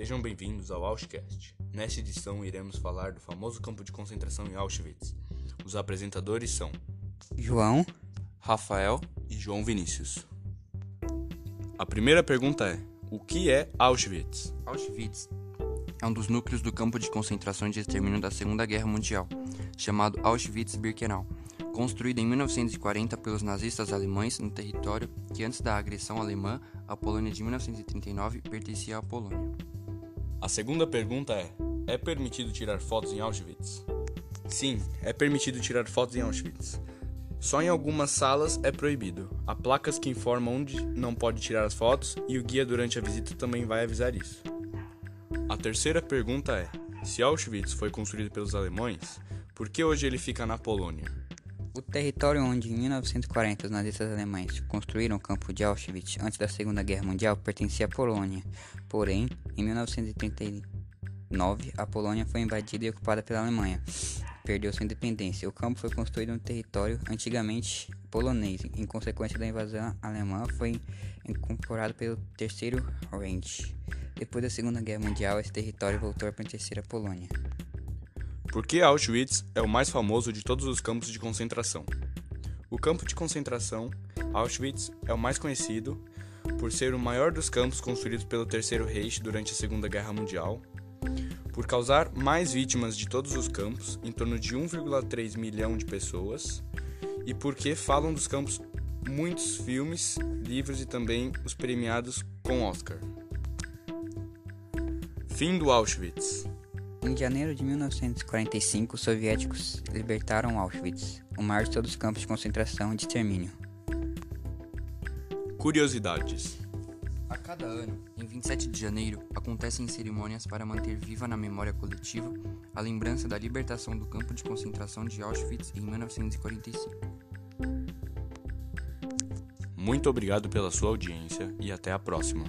Sejam bem-vindos ao Auschcast. Nesta edição iremos falar do famoso campo de concentração em Auschwitz. Os apresentadores são João, Rafael e João Vinícius. A primeira pergunta é: o que é Auschwitz? Auschwitz é um dos núcleos do campo de concentração e de extermínio da Segunda Guerra Mundial, chamado Auschwitz-Birkenau, construído em 1940 pelos nazistas alemães no território que antes da agressão alemã, a Polônia de 1939 pertencia à Polônia. A segunda pergunta é: é permitido tirar fotos em Auschwitz? Sim, é permitido tirar fotos em Auschwitz. Só em algumas salas é proibido. Há placas que informam onde não pode tirar as fotos e o guia durante a visita também vai avisar isso. A terceira pergunta é: se Auschwitz foi construído pelos alemães, por que hoje ele fica na Polônia? O território onde, em 1940, os nazistas alemães construíram o campo de Auschwitz antes da Segunda Guerra Mundial pertencia à Polônia. Porém, em 1939, a Polônia foi invadida e ocupada pela Alemanha. Perdeu sua independência. O campo foi construído no território antigamente polonês. Em consequência da invasão alemã, foi incorporado pelo Terceiro Reich. Depois da Segunda Guerra Mundial, esse território voltou a pertencer à Polônia. Por que Auschwitz é o mais famoso de todos os campos de concentração? O campo de concentração, Auschwitz, é o mais conhecido por ser o maior dos campos construídos pelo Terceiro Reich durante a Segunda Guerra Mundial, por causar mais vítimas de todos os campos, em torno de 1,3 milhão de pessoas, e porque falam dos campos muitos filmes, livros e também os premiados com Oscar. Fim do Auschwitz. Em janeiro de 1945, os soviéticos libertaram Auschwitz, o maior de todos os campos de concentração e de extermínio. Curiosidades. A cada ano, em 27 de janeiro, acontecem cerimônias para manter viva na memória coletiva a lembrança da libertação do campo de concentração de Auschwitz em 1945. Muito obrigado pela sua audiência e até a próxima.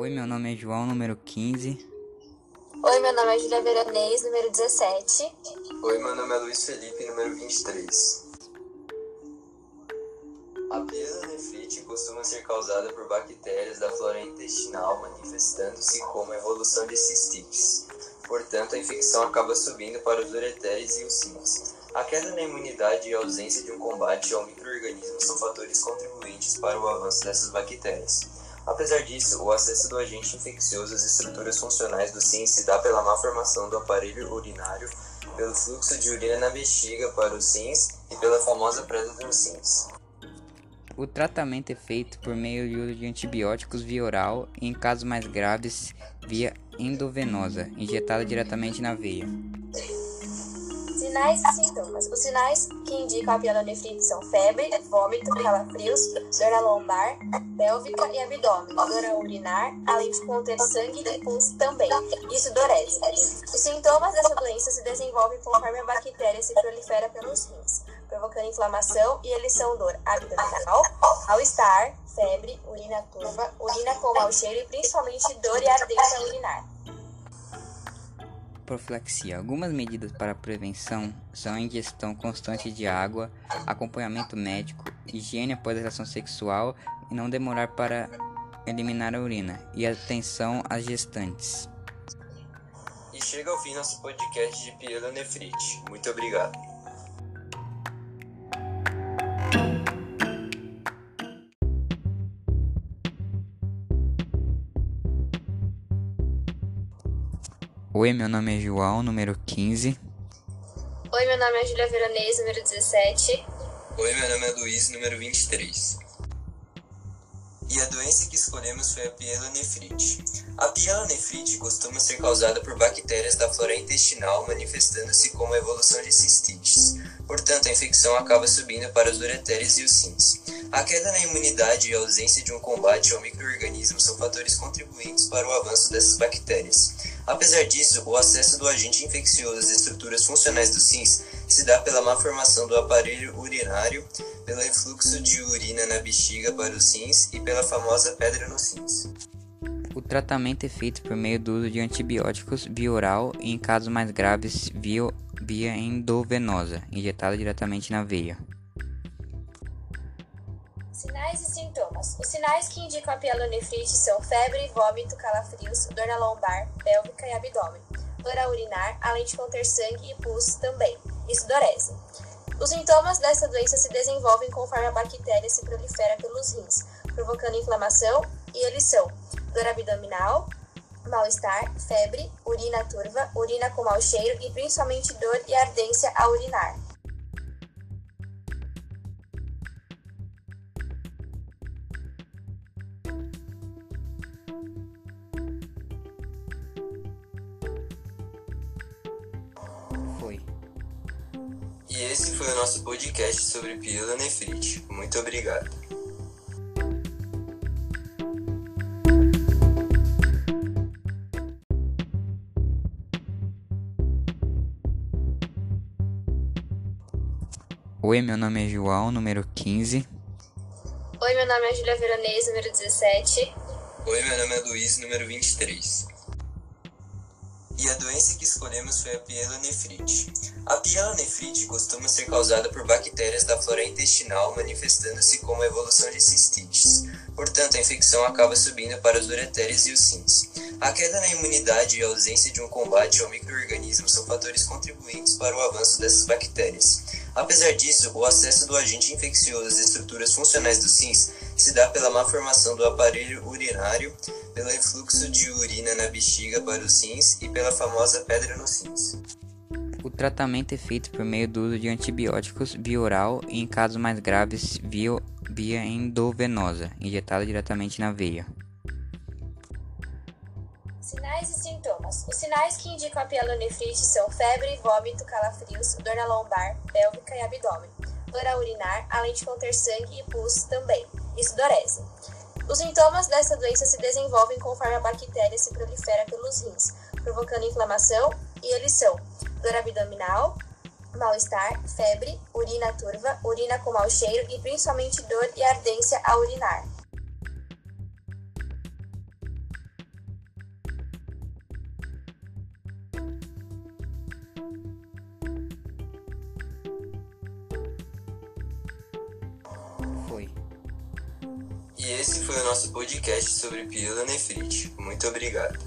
Oi, meu nome é João, número 15. Oi, meu nome é Julia Veronese, número 17. Oi, meu nome é Luiz Felipe, número 23. A pielonefrite costuma ser causada por bactérias da flora intestinal manifestando-se como evolução de cistites. Portanto, a infecção acaba subindo para os ureteres e os rins. A queda na imunidade e a ausência de um combate ao microorganismo são fatores contribuintes para o avanço dessas bactérias. Apesar disso, o acesso do agente infeccioso às estruturas funcionais do rim se dá pela má formação do aparelho urinário, pelo fluxo de urina na bexiga para os rins e pela famosa presa dos rins. O tratamento é feito por meio de uso de antibióticos via oral e, em casos mais graves, via endovenosa, injetada diretamente na veia. Sinais e sintomas. Os sinais que indicam a pielonefrite são febre, vômito, calafrios, dor na lombar, pélvica e abdômen, dor a urinar, além de conter sangue e pus também, e sudorese. Os sintomas dessa doença se desenvolvem conforme a bactéria se prolifera pelos rins, provocando inflamação e eles dor abdominal, mal-estar, febre, urina turva, urina com mau cheiro e principalmente dor e ardência urinar. Profilaxia. Algumas medidas para prevenção são a ingestão constante de água, acompanhamento médico, higiene após a relação sexual e não demorar para eliminar a urina, e atenção às gestantes. E chega ao fim nosso podcast de pielonefrite. Muito obrigado. Oi, meu nome é João, número 15. Oi, meu nome é Julia Veronese, número 17. Oi, meu nome é Luiz, número 23. E a doença que escolhemos foi a pielonefrite. A pielonefrite costuma ser causada por bactérias da flora intestinal manifestando-se como evolução de cistites. Portanto, a infecção acaba subindo para os ureteres e os rins. A queda na imunidade e a ausência de um combate ao microorganismo são fatores contribuintes para o avanço dessas bactérias. Apesar disso, o acesso do agente infeccioso às estruturas funcionais dos rins se dá pela má formação do aparelho urinário, pelo refluxo de urina na bexiga para os rins e pela famosa pedra nos rins. O tratamento é feito por meio do uso de antibióticos via oral e, em casos mais graves, via via endovenosa, injetada diretamente na veia. Sinais e sintomas. Os sinais que indicam a pielonefrite são febre, vômito, calafrios, dor na lombar, pélvica e abdômen, dor a urinar, além de conter sangue e pus também, e sudorese. Os sintomas dessa doença se desenvolvem conforme a bactéria se prolifera pelos rins, provocando inflamação, e eles são dor abdominal, mal-estar, febre, urina turva, urina com mau cheiro e principalmente dor e ardência ao urinar. Foi. E esse foi o nosso podcast sobre pielonefrite. Muito obrigado. Oi, meu nome é João, número 15. Oi, meu nome é Julia Veronese, número 17. Oi, meu nome é Luiz, número 23. E a doença que escolhemos foi a pielonefrite. A pielonefrite costuma ser causada por bactérias da flora intestinal manifestando-se como a evolução de cistites. Portanto, a infecção acaba subindo para os ureteres e os rins. A queda na imunidade e a ausência de um combate ao microorganismo são fatores contribuintes para o avanço dessas bactérias. Apesar disso, o acesso do agente infeccioso às estruturas funcionais dos rins se dá pela má formação do aparelho urinário, pelo refluxo de urina na bexiga para os rins e pela famosa pedra nos rins. O tratamento é feito por meio do uso de antibióticos via oral e, em casos mais graves, via, via endovenosa, injetada diretamente na veia. Sinais e sintomas. Os sinais que indicam a pielonefrite são febre, vômito, calafrios, dor na lombar, pélvica e abdômen, dor a urinar, além de conter sangue e pus também, e sudorese. Os sintomas dessa doença se desenvolvem conforme a bactéria se prolifera pelos rins, provocando inflamação, e eles são dor abdominal, mal-estar, febre, urina turva, urina com mau cheiro e principalmente dor e ardência ao urinar. Foi. E esse foi o nosso podcast sobre pielonefrite. Muito obrigado.